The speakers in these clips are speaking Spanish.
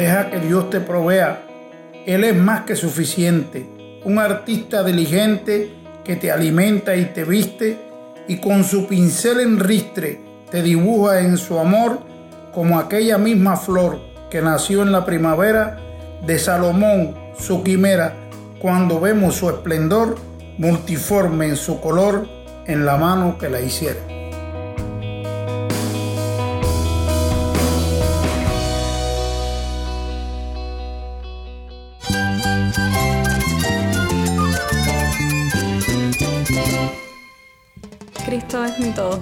Deja que Dios te provea. Él es más que suficiente. Un artista diligente que te alimenta y te viste y con su pincel en ristre te dibuja en su amor como aquella misma flor que nació en la primavera de Salomón, su quimera, cuando vemos su esplendor multiforme en su color en la mano que la hiciera.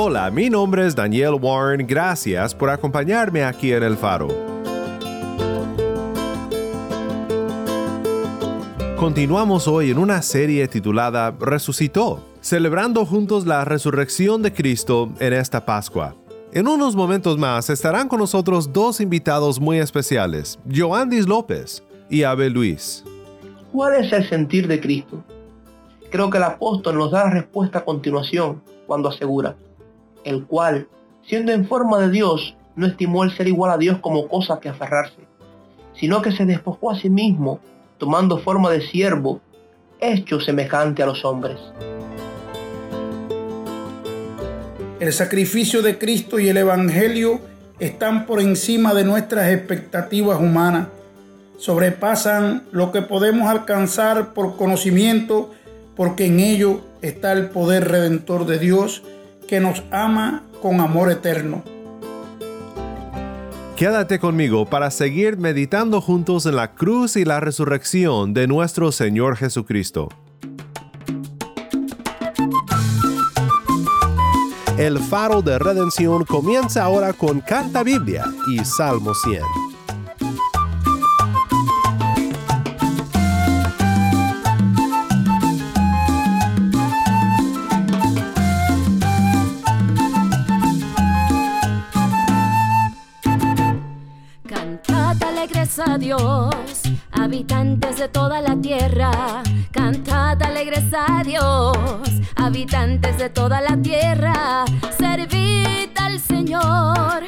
Hola, mi nombre es Daniel Warren. Gracias por acompañarme aquí en El Faro. Continuamos hoy en una serie titulada Resucitó, celebrando juntos la resurrección de Cristo en esta Pascua. En unos momentos más estarán con nosotros dos invitados muy especiales, Joandis López y Abel Luis. ¿Cuál es el sentir de Cristo? Creo que el apóstol nos da la respuesta a continuación cuando asegura, el cual, siendo en forma de Dios, no estimó el ser igual a Dios como cosa que aferrarse, sino que se despojó a sí mismo, tomando forma de siervo, hecho semejante a los hombres. El sacrificio de Cristo y el Evangelio están por encima de nuestras expectativas humanas, sobrepasan lo que podemos alcanzar por conocimiento, porque en ello está el poder redentor de Dios que nos ama con amor eterno. Quédate conmigo para seguir meditando juntos en la cruz y la resurrección de nuestro Señor Jesucristo. El faro de redención comienza ahora con Canta Biblia y Salmo 100. Dios, habitantes de toda la tierra. Cantad alegres a Dios, habitantes de toda la tierra. Servid al Señor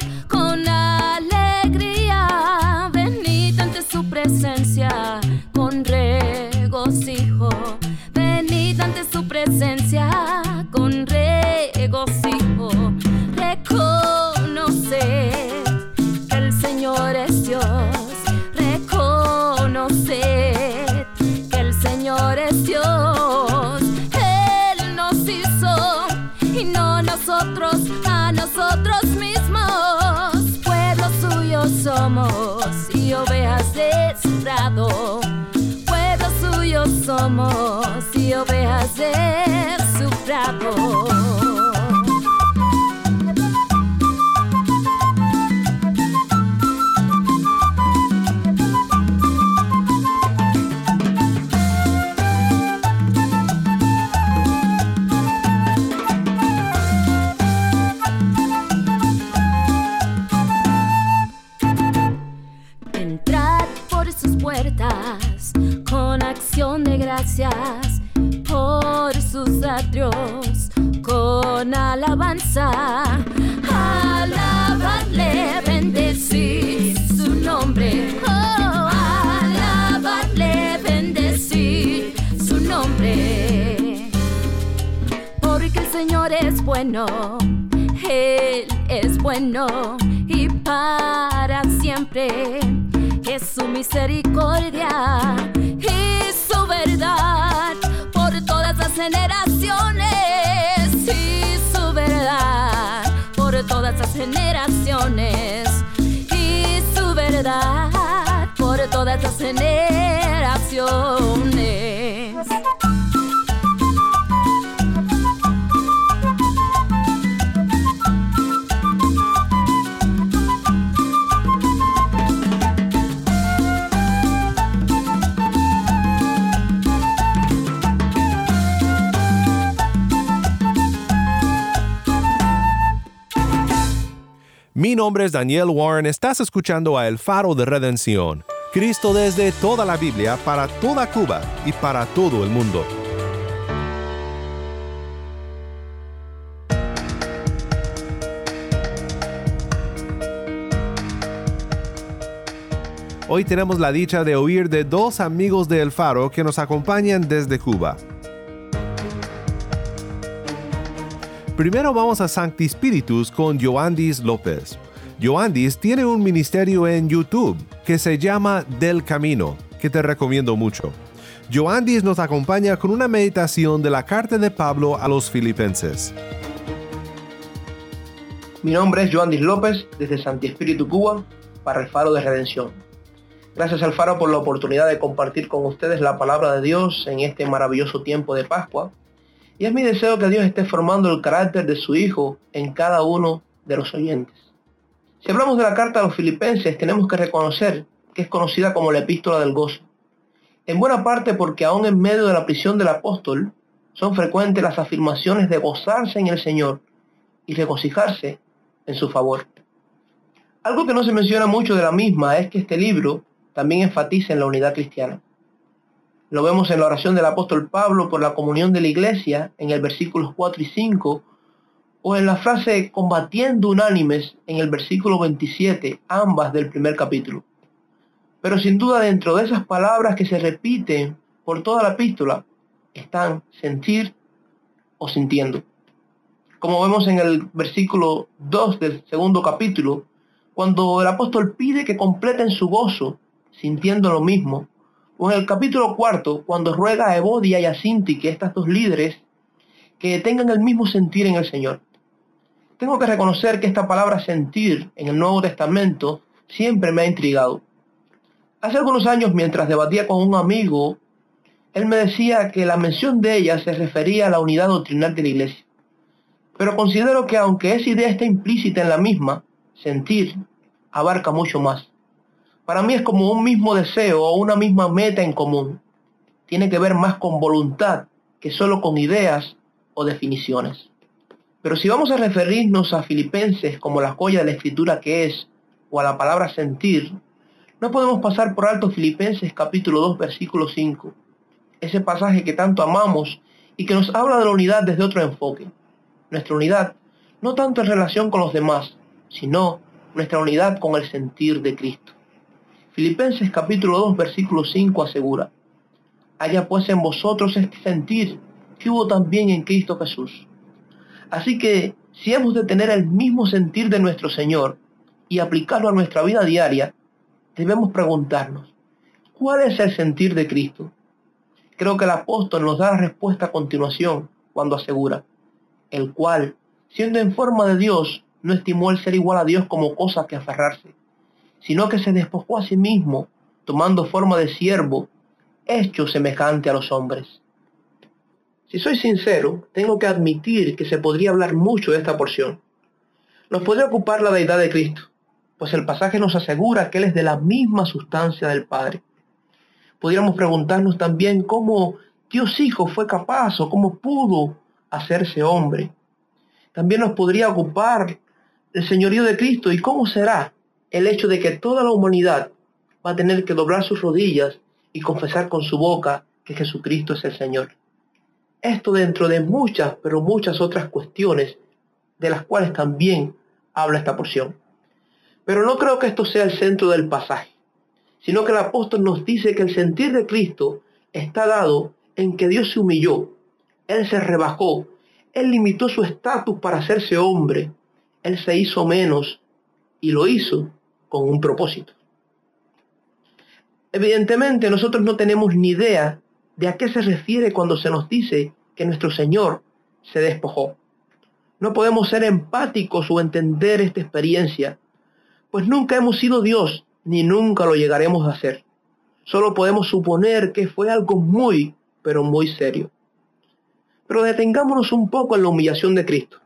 somos y ovejas de su prado. Él es bueno y para siempre. Es su misericordia y su verdad por todas las generaciones. Y su verdad por todas las generaciones. Y su verdad por todas las generaciones. Mi nombre es Daniel Warren, estás escuchando a El Faro de Redención, Cristo desde toda la Biblia para toda Cuba y para todo el mundo. Hoy tenemos la dicha de oír de dos amigos de El Faro que nos acompañan desde Cuba. Primero vamos a Sancti Spiritus con Joandis López. Joandis tiene un ministerio en YouTube que se llama Del Camino, que te recomiendo mucho. Joandis nos acompaña con una meditación de la carta de Pablo a los filipenses. Mi nombre es Joandis López, desde Santi Espíritu Cuba, para el Faro de Redención. Gracias al Faro por la oportunidad de compartir con ustedes la palabra de Dios en este maravilloso tiempo de Pascua y es mi deseo que Dios esté formando el carácter de su Hijo en cada uno de los oyentes. Si hablamos de la carta a los filipenses, tenemos que reconocer que es conocida como la epístola del gozo. En buena parte porque aún en medio de la prisión del apóstol, son frecuentes las afirmaciones de gozarse en el Señor y regocijarse en su favor. Algo que no se menciona mucho de la misma es que este libro también enfatiza en la unidad cristiana. Lo vemos en la oración del apóstol Pablo por la comunión de la iglesia en el versículo 4 y 5, o en la frase combatiendo unánimes en el versículo 27, ambas del primer capítulo. Pero sin duda dentro de esas palabras que se repiten por toda la epístola están sentir o sintiendo. Como vemos en el versículo 2 del segundo capítulo, cuando el apóstol pide que completen su gozo, sintiendo lo mismo, o en el capítulo cuarto, cuando ruega a Evodia y a Sinti, que estas dos líderes, que tengan el mismo sentir en el Señor. Tengo que reconocer que esta palabra sentir en el Nuevo Testamento siempre me ha intrigado. Hace algunos años, mientras debatía con un amigo, él me decía que la mención de ella se refería a la unidad doctrinal de la iglesia. Pero considero que aunque esa idea está implícita en la misma, sentir abarca mucho más. Para mí es como un mismo deseo o una misma meta en común. Tiene que ver más con voluntad que solo con ideas o definiciones. Pero si vamos a referirnos a Filipenses como la joya de la escritura que es, o a la palabra sentir, no podemos pasar por alto Filipenses capítulo 2 versículo 5, ese pasaje que tanto amamos y que nos habla de la unidad desde otro enfoque. Nuestra unidad no tanto en relación con los demás, sino nuestra unidad con el sentir de Cristo. Filipenses capítulo 2 versículo 5 asegura, haya pues en vosotros este sentir que hubo también en Cristo Jesús. Así que si hemos de tener el mismo sentir de nuestro Señor y aplicarlo a nuestra vida diaria, debemos preguntarnos, ¿cuál es el sentir de Cristo? Creo que el apóstol nos da la respuesta a continuación cuando asegura, el cual, siendo en forma de Dios, no estimó el ser igual a Dios como cosa que aferrarse, sino que se despojó a sí mismo, tomando forma de siervo, hecho semejante a los hombres. Si soy sincero, tengo que admitir que se podría hablar mucho de esta porción. Nos podría ocupar la deidad de Cristo, pues el pasaje nos asegura que Él es de la misma sustancia del Padre. Podríamos preguntarnos también cómo Dios Hijo fue capaz o cómo pudo hacerse hombre. También nos podría ocupar el señorío de Cristo y cómo será el hecho de que toda la humanidad va a tener que doblar sus rodillas y confesar con su boca que Jesucristo es el Señor. Esto dentro de muchas, pero muchas otras cuestiones de las cuales también habla esta porción. Pero no creo que esto sea el centro del pasaje, sino que el apóstol nos dice que el sentir de Cristo está dado en que Dios se humilló, Él se rebajó, Él limitó su estatus para hacerse hombre, Él se hizo menos y lo hizo con un propósito. Evidentemente nosotros no tenemos ni idea de a qué se refiere cuando se nos dice que nuestro Señor se despojó. No podemos ser empáticos o entender esta experiencia, pues nunca hemos sido Dios ni nunca lo llegaremos a ser. Solo podemos suponer que fue algo muy, pero muy serio. Pero detengámonos un poco en la humillación de Cristo.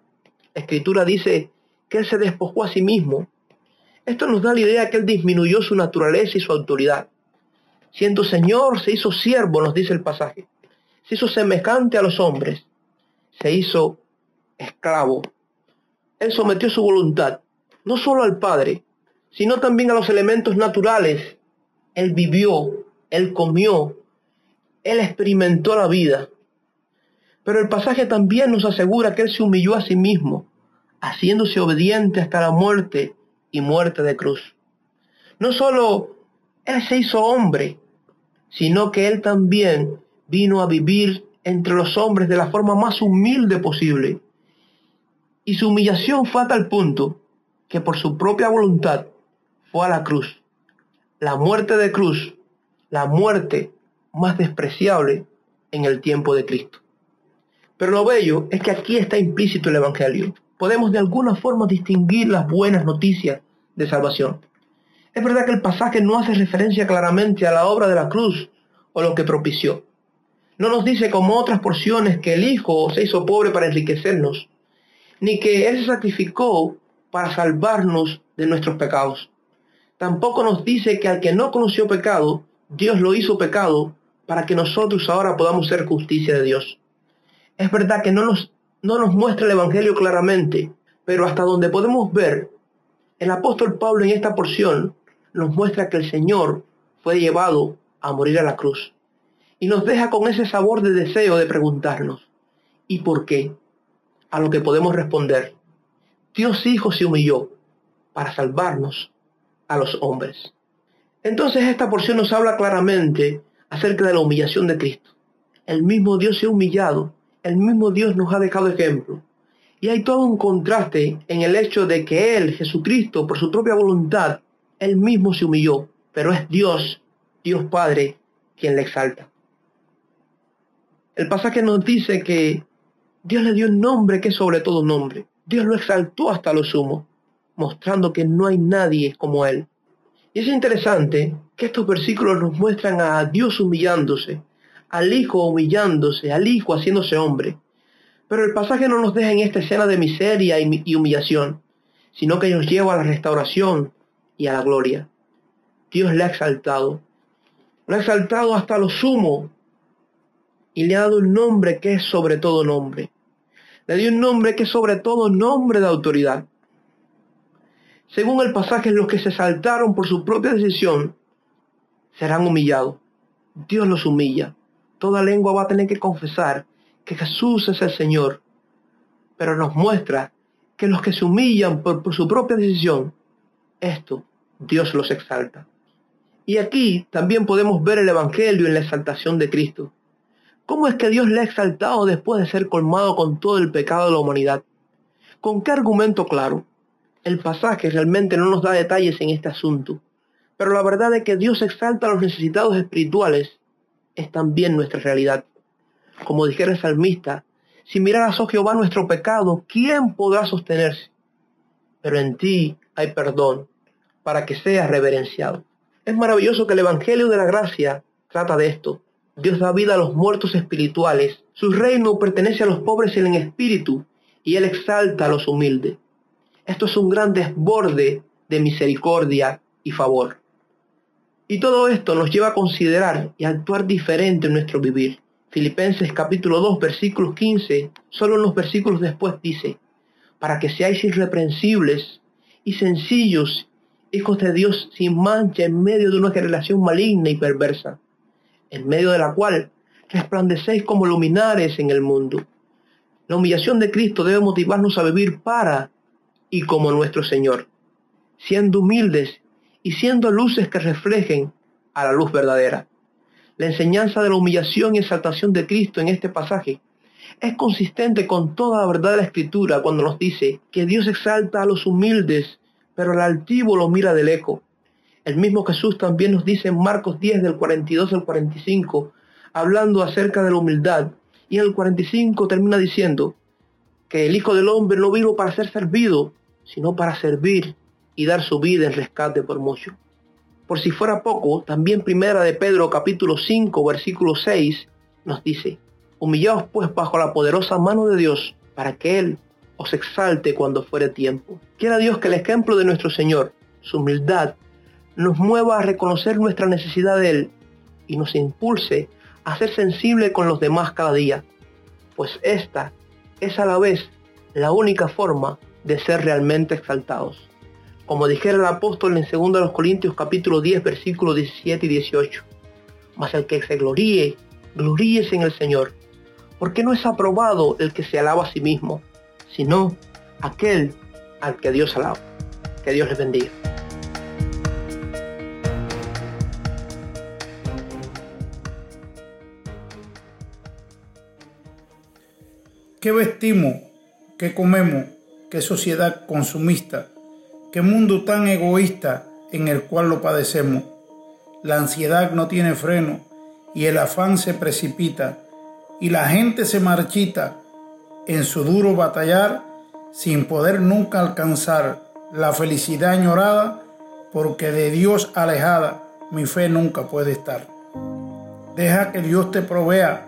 La Escritura dice que Él se despojó a sí mismo esto nos da la idea que Él disminuyó su naturaleza y su autoridad. Siendo Señor, se hizo siervo, nos dice el pasaje. Se hizo semejante a los hombres. Se hizo esclavo. Él sometió su voluntad. no solo al Padre, sino también a los elementos naturales. Él vivió, él comió, él experimentó la vida. Pero el pasaje también nos asegura que él se humilló a sí mismo, haciéndose obediente hasta la muerte y muerte de cruz. No solo él se hizo hombre, sino que él también vino a vivir entre los hombres de la forma más humilde posible. Y su humillación fue a tal punto que por su propia voluntad fue a la cruz. La muerte de cruz, la muerte más despreciable en el tiempo de Cristo. Pero lo bello es que aquí está implícito el Evangelio. Podemos de alguna forma distinguir las buenas noticias de salvación. Es verdad que el pasaje no hace referencia claramente a la obra de la cruz o lo que propició. No nos dice como otras porciones que el Hijo se hizo pobre para enriquecernos, ni que Él se sacrificó para salvarnos de nuestros pecados. Tampoco nos dice que al que no conoció pecado, Dios lo hizo pecado para que nosotros ahora podamos ser justicia de Dios. Es verdad que no nos, no nos muestra el Evangelio claramente, pero hasta donde podemos ver, el apóstol Pablo en esta porción nos muestra que el Señor fue llevado a morir a la cruz. Y nos deja con ese sabor de deseo de preguntarnos, ¿y por qué? A lo que podemos responder, Dios Hijo se humilló para salvarnos a los hombres. Entonces esta porción nos habla claramente acerca de la humillación de Cristo. El mismo Dios se ha humillado el mismo Dios nos ha dejado ejemplo. Y hay todo un contraste en el hecho de que Él, Jesucristo, por su propia voluntad, Él mismo se humilló, pero es Dios, Dios Padre, quien le exalta. El pasaje nos dice que Dios le dio un nombre que es sobre todo nombre. Dios lo exaltó hasta lo sumo, mostrando que no hay nadie como Él. Y es interesante que estos versículos nos muestran a Dios humillándose, al Hijo humillándose, al Hijo haciéndose hombre. Pero el pasaje no nos deja en esta escena de miseria y humillación, sino que nos lleva a la restauración y a la gloria. Dios le ha exaltado. Lo ha exaltado hasta lo sumo y le ha dado un nombre que es sobre todo nombre. Le dio un nombre que es sobre todo nombre de autoridad. Según el pasaje, los que se saltaron por su propia decisión serán humillados. Dios los humilla toda lengua va a tener que confesar que Jesús es el Señor. Pero nos muestra que los que se humillan por, su propia decisión, esto Dios los exalta. Y aquí también podemos ver el Evangelio en la exaltación de Cristo. ¿Cómo es que Dios le ha exaltado después de ser colmado con todo el pecado de la humanidad? ¿Con qué argumento claro? El pasaje realmente no nos da detalles en este asunto, pero la verdad es que Dios exalta a los necesitados espirituales es también nuestra realidad. Como dijera el salmista, si miraras, oh Jehová, nuestro pecado, ¿quién podrá sostenerse? Pero en ti hay perdón para que seas reverenciado. Es maravilloso que el Evangelio de la Gracia trata de esto. Dios da vida a los muertos espirituales. Su reino pertenece a los pobres en el espíritu y Él exalta a los humildes. Esto es un gran desborde de misericordia y favor. Y todo esto nos lleva a considerar y actuar diferente en nuestro vivir. Filipenses capítulo 2 versículos 15, solo unos versículos después dice, para que seáis irreprensibles y sencillos, hijos de Dios sin mancha en medio de una generación maligna y perversa, en medio de la cual resplandecéis como luminares en el mundo. La humillación de Cristo debe motivarnos a vivir para y como nuestro Señor, siendo humildes y siendo luces que reflejen a la luz verdadera. La enseñanza de la humillación y exaltación de Cristo en este pasaje es consistente con toda la verdad de la Escritura cuando nos dice que Dios exalta a los humildes, pero el altivo lo mira de lejos. El mismo Jesús también nos dice en Marcos 10 del 42 al 45, hablando acerca de la humildad, y en el 45 termina diciendo que el Hijo del Hombre no vino para ser servido, sino para servir y dar su vida en rescate por mucho. Por si fuera poco, también primera de Pedro capítulo 5 versículo 6 nos dice, humillaos pues bajo la poderosa mano de Dios para que Él os exalte cuando fuere tiempo. Quiera Dios que el ejemplo de nuestro Señor, su humildad, nos mueva a reconocer nuestra necesidad de Él y nos impulse a ser sensible con los demás cada día, pues esta es a la vez la única forma de ser realmente exaltados. Como dijera el apóstol en 2 Corintios capítulo 10 versículos 17 y 18. Mas el que se gloríe, gloríese en el Señor, porque no es aprobado el que se alaba a sí mismo, sino aquel al que Dios alaba. Que Dios les bendiga. ¿Qué vestimos? ¿Qué comemos? ¿Qué sociedad consumista? ¿Qué mundo tan egoísta en el cual lo padecemos? La ansiedad no tiene freno y el afán se precipita y la gente se marchita en su duro batallar sin poder nunca alcanzar la felicidad añorada porque de Dios alejada mi fe nunca puede estar. Deja que Dios te provea,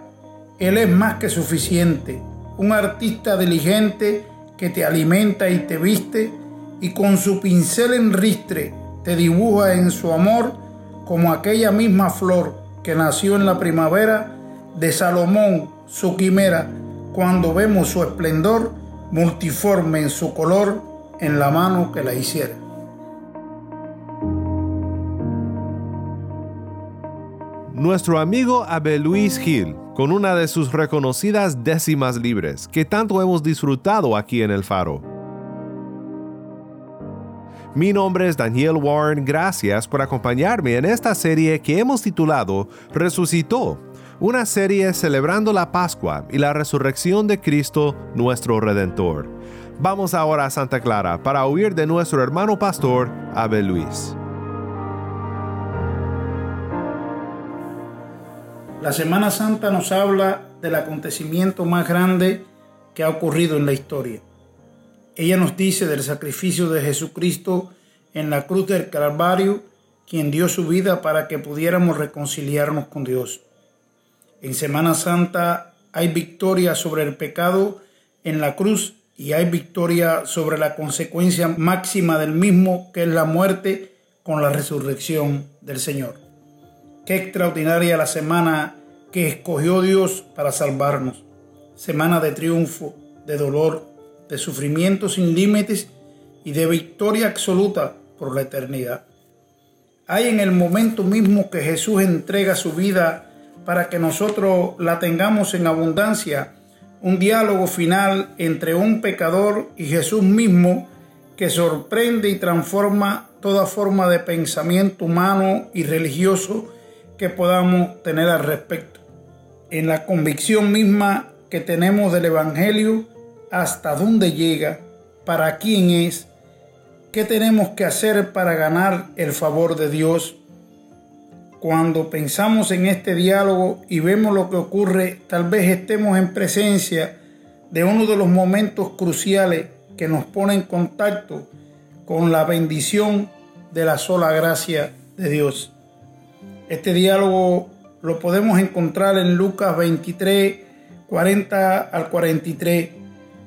Él es más que suficiente un artista diligente que te alimenta y te viste y con su pincel en ristre te dibuja en su amor como aquella misma flor que nació en la primavera de Salomón, su quimera, cuando vemos su esplendor multiforme en su color en la mano que la hiciera. Nuestro amigo Abel Luis Gil con una de sus reconocidas décimas libres que tanto hemos disfrutado aquí en el Faro. Mi nombre es Daniel Warren, gracias por acompañarme en esta serie que hemos titulado Resucitó, una serie celebrando la Pascua y la resurrección de Cristo nuestro Redentor. Vamos ahora a Santa Clara para oír de nuestro hermano pastor Abel Luis. La Semana Santa nos habla del acontecimiento más grande que ha ocurrido en la historia. Ella nos dice del sacrificio de Jesucristo en la cruz del Calvario, quien dio su vida para que pudiéramos reconciliarnos con Dios. En Semana Santa hay victoria sobre el pecado en la cruz y hay victoria sobre la consecuencia máxima del mismo, que es la muerte con la resurrección del Señor. Qué extraordinaria la semana que escogió Dios para salvarnos. Semana de triunfo, de dolor, de sufrimiento sin límites y de victoria absoluta por la eternidad. Hay en el momento mismo que Jesús entrega su vida para que nosotros la tengamos en abundancia, un diálogo final entre un pecador y Jesús mismo que sorprende y transforma toda forma de pensamiento humano y religioso que podamos tener al respecto. En la convicción misma que tenemos del Evangelio, hasta dónde llega, para quién es, qué tenemos que hacer para ganar el favor de Dios. Cuando pensamos en este diálogo y vemos lo que ocurre, tal vez estemos en presencia de uno de los momentos cruciales que nos pone en contacto con la bendición de la sola gracia de Dios. Este diálogo lo podemos encontrar en Lucas 23, 40 al 43.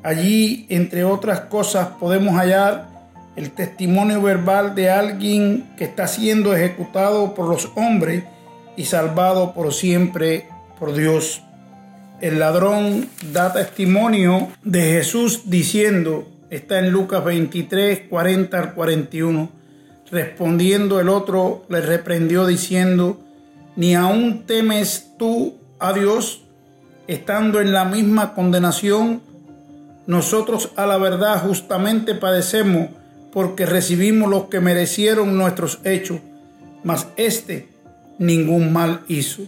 Allí, entre otras cosas, podemos hallar el testimonio verbal de alguien que está siendo ejecutado por los hombres y salvado por siempre por Dios. El ladrón da testimonio de Jesús diciendo, está en Lucas 23, 40 al 41 Respondiendo el otro le reprendió diciendo, ¿ni aún temes tú a Dios estando en la misma condenación? Nosotros a la verdad justamente padecemos porque recibimos lo que merecieron nuestros hechos, mas éste ningún mal hizo.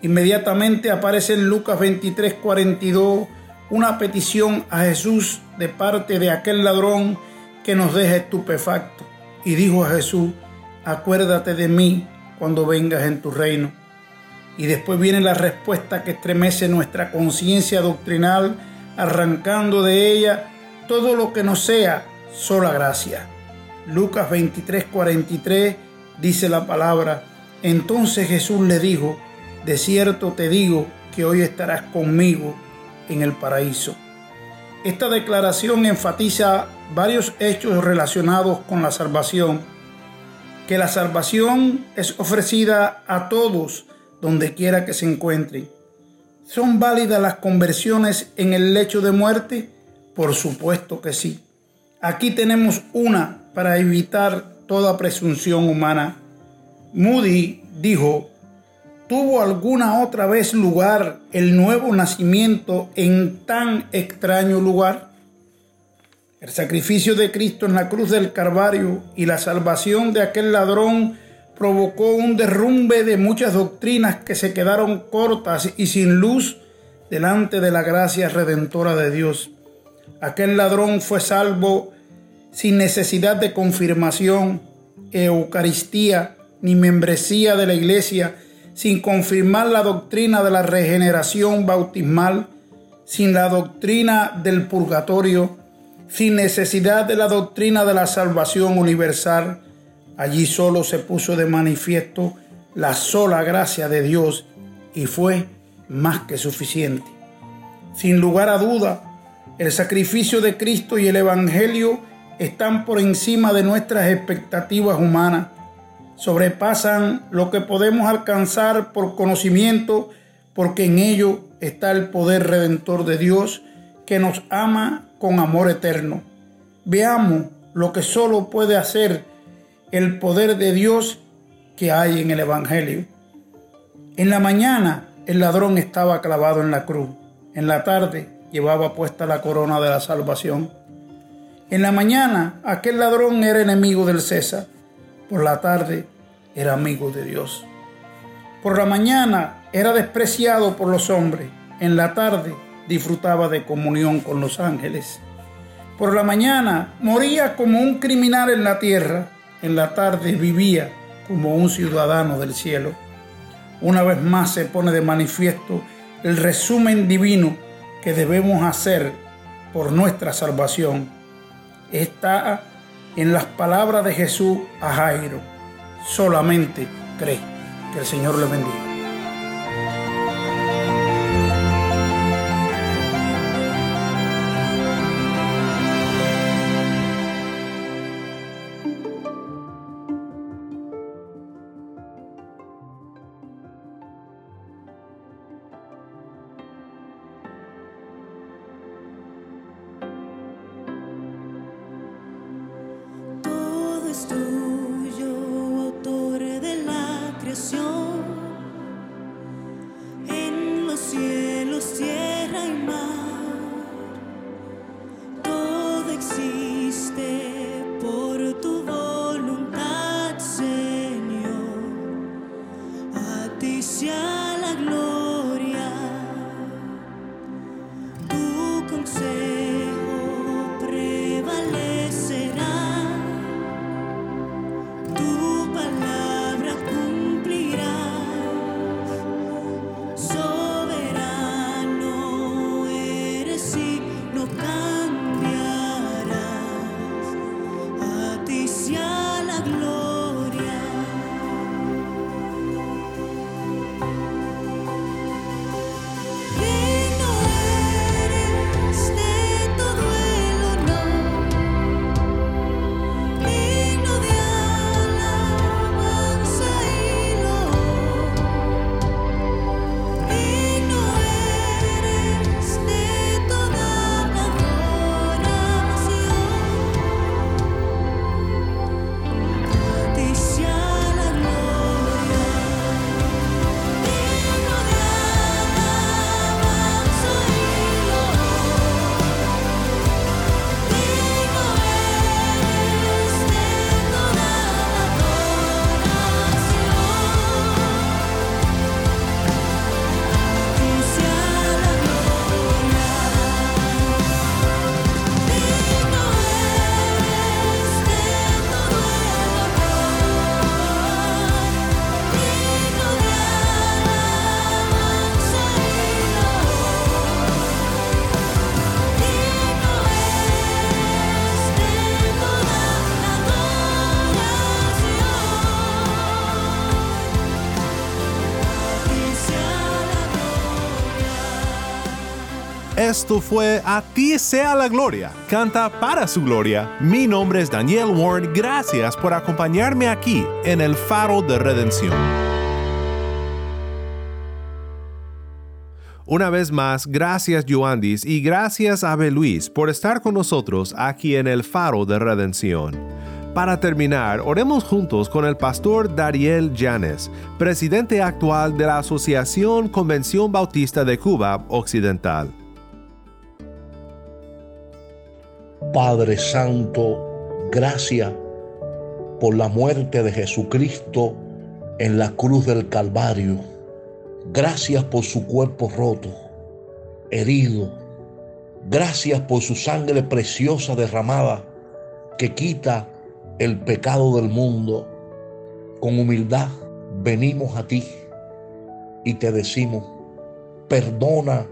Inmediatamente aparece en Lucas 23, 42 una petición a Jesús de parte de aquel ladrón que nos deja estupefacto y dijo a Jesús, acuérdate de mí cuando vengas en tu reino. Y después viene la respuesta que estremece nuestra conciencia doctrinal, arrancando de ella todo lo que no sea sola gracia. Lucas 23, 43 dice la palabra, entonces Jesús le dijo, de cierto te digo que hoy estarás conmigo en el paraíso. Esta declaración enfatiza varios hechos relacionados con la salvación, que la salvación es ofrecida a todos donde quiera que se encuentren. ¿Son válidas las conversiones en el lecho de muerte? Por supuesto que sí. Aquí tenemos una para evitar toda presunción humana. Moody dijo, ¿tuvo alguna otra vez lugar el nuevo nacimiento en tan extraño lugar? El sacrificio de Cristo en la cruz del Calvario y la salvación de aquel ladrón provocó un derrumbe de muchas doctrinas que se quedaron cortas y sin luz delante de la gracia redentora de Dios. Aquel ladrón fue salvo sin necesidad de confirmación, Eucaristía ni membresía de la iglesia, sin confirmar la doctrina de la regeneración bautismal, sin la doctrina del purgatorio, sin necesidad de la doctrina de la salvación universal. Allí solo se puso de manifiesto la sola gracia de Dios y fue más que suficiente. Sin lugar a duda, el sacrificio de Cristo y el Evangelio están por encima de nuestras expectativas humanas, sobrepasan lo que podemos alcanzar por conocimiento, porque en ello está el poder redentor de Dios que nos ama con amor eterno. Veamos lo que solo puede hacer el poder de Dios que hay en el Evangelio. En la mañana el ladrón estaba clavado en la cruz. En la tarde llevaba puesta la corona de la salvación. En la mañana aquel ladrón era enemigo del César, por la tarde era amigo de Dios. Por la mañana era despreciado por los hombres, en la tarde disfrutaba de comunión con los ángeles. Por la mañana moría como un criminal en la tierra, en la tarde vivía como un ciudadano del cielo. Una vez más se pone de manifiesto el resumen divino que debemos hacer por nuestra salvación está en las palabras de Jesús a Jairo. Solamente cree. Que el Señor le bendiga. tuyo, autor de la creación. Esto fue A ti sea la gloria. Canta para su gloria. Mi nombre es Daniel Warren. Gracias por acompañarme aquí en el faro de redención. Una vez más, gracias Joandis y gracias a Luis por estar con nosotros aquí en el faro de redención. Para terminar, oremos juntos con el pastor Dariel Llanes, presidente actual de la Asociación Convención Bautista de Cuba Occidental. Padre Santo, gracias por la muerte de Jesucristo en la cruz del Calvario. Gracias por su cuerpo roto, herido. Gracias por su sangre preciosa derramada que quita el pecado del mundo. Con humildad venimos a ti y te decimos, perdona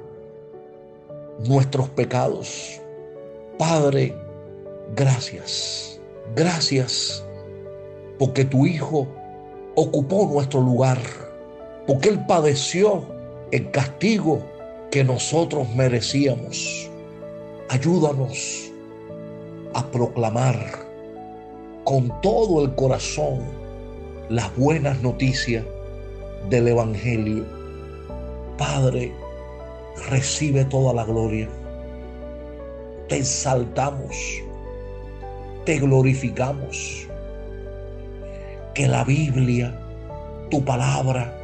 nuestros pecados. Padre, gracias. Gracias porque tu Hijo ocupó nuestro lugar, porque Él padeció el castigo que nosotros merecíamos. Ayúdanos a proclamar con todo el corazón las buenas noticias del Evangelio. Padre, recibe toda la gloria. Te exaltamos, te glorificamos que la Biblia, tu palabra,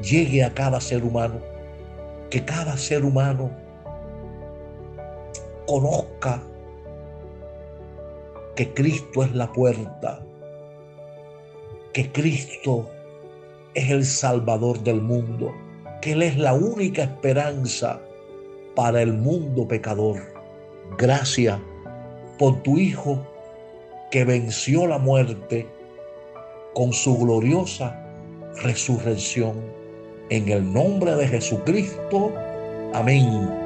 llegue a cada ser humano, que cada ser humano conozca que Cristo es la puerta, que Cristo es el Salvador del mundo, que Él es la única esperanza para el mundo pecador. Gracias por tu Hijo que venció la muerte con su gloriosa resurrección. En el nombre de Jesucristo. Amén.